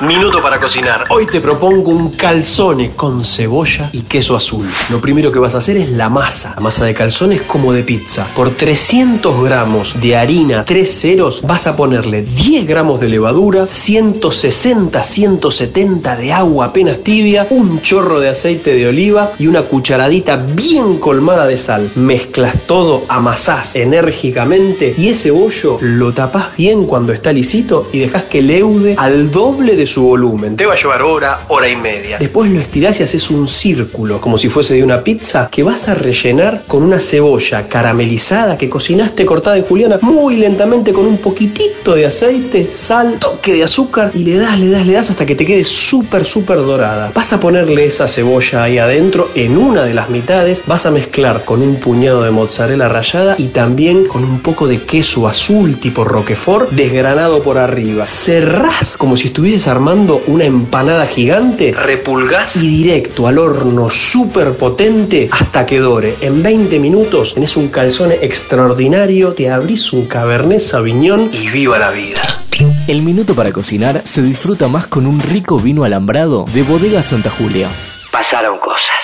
Minuto para cocinar. Hoy te propongo un calzone con cebolla y queso azul. Lo primero que vas a hacer es la masa. La masa de calzone es como de pizza. Por 300 gramos de harina, 3 ceros, vas a ponerle 10 gramos de levadura, 160, 170 de agua apenas tibia, un chorro de aceite de oliva y una cucharadita bien colmada de sal. Mezclas todo, amasás enérgicamente y ese bollo lo tapás bien cuando está lisito y dejas que leude al doble de su volumen. Te va a llevar hora, hora y media. Después lo estirás y haces un círculo, como si fuese de una pizza, que vas a rellenar con una cebolla caramelizada que cocinaste cortada en juliana muy lentamente con un poquitito de aceite, sal, toque de azúcar y le das, le das, le das hasta que te quede súper, súper dorada. Vas a ponerle esa cebolla ahí adentro en una de las mitades, vas a mezclar con un puñado de mozzarella rallada y también con un poco de queso azul tipo roquefort desgranado por arriba. Cerrás como si estuvieses armando una empanada gigante, repulgás y directo al horno súper potente hasta que dore. En 20 minutos tenés un calzone extraordinario, te abrís un cabernet sauvignon y viva la vida. El minuto para cocinar se disfruta más con un rico vino alambrado de Bodega Santa Julia. Pasaron cosas.